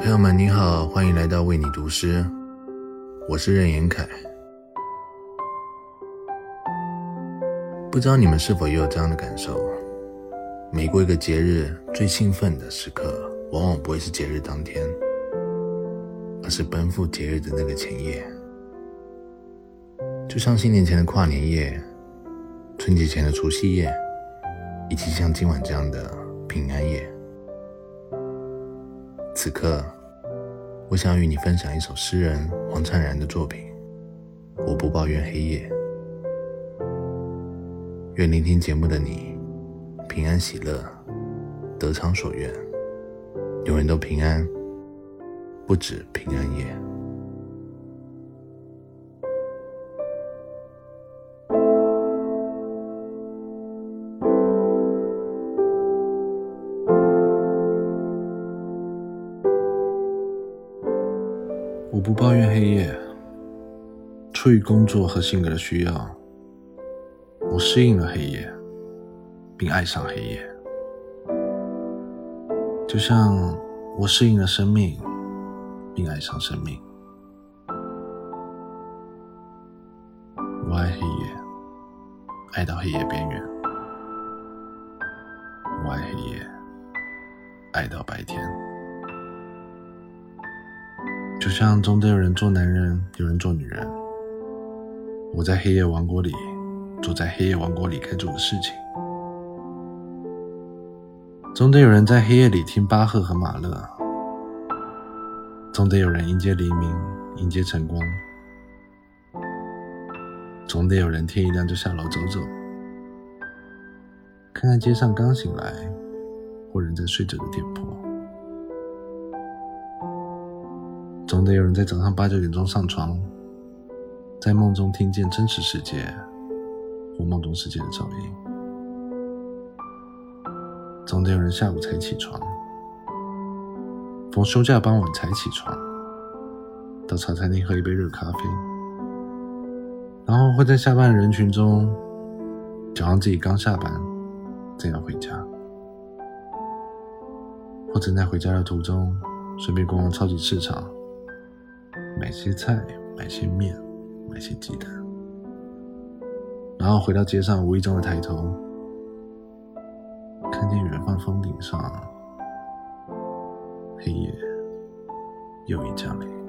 朋友们你好，欢迎来到为你读诗，我是任言凯。不知道你们是否也有这样的感受？每过一个节日，最兴奋的时刻，往往不会是节日当天，而是奔赴节日的那个前夜。就像新年前的跨年夜、春节前的除夕夜，以及像今晚这样的平安夜。此刻。我想与你分享一首诗人黄灿然的作品。我不抱怨黑夜。愿聆听节目的你，平安喜乐，得偿所愿，永远都平安，不止平安夜。我不抱怨黑夜，出于工作和性格的需要，我适应了黑夜，并爱上黑夜。就像我适应了生命，并爱上生命。我爱黑夜，爱到黑夜边缘。我爱黑夜，爱到白天。就像总得有人做男人，有人做女人。我在黑夜王国里，做在黑夜王国里该做的事情。总得有人在黑夜里听巴赫和马勒。总得有人迎接黎明，迎接晨光。总得有人天一亮就下楼走走，看看街上刚醒来或仍在睡着的店铺。总得有人在早上八九点钟上床，在梦中听见真实世界或梦中世界的噪音。总得有人下午才起床，逢休假傍晚才起床，到茶餐厅喝一杯热咖啡，然后会在下班的人群中，假装自己刚下班，正要回家，或正在回家的途中，顺便逛逛超级市场。买些菜，买些面，买些鸡蛋，然后回到街上，无意中的抬头，看见远方峰顶上，黑夜又一降临。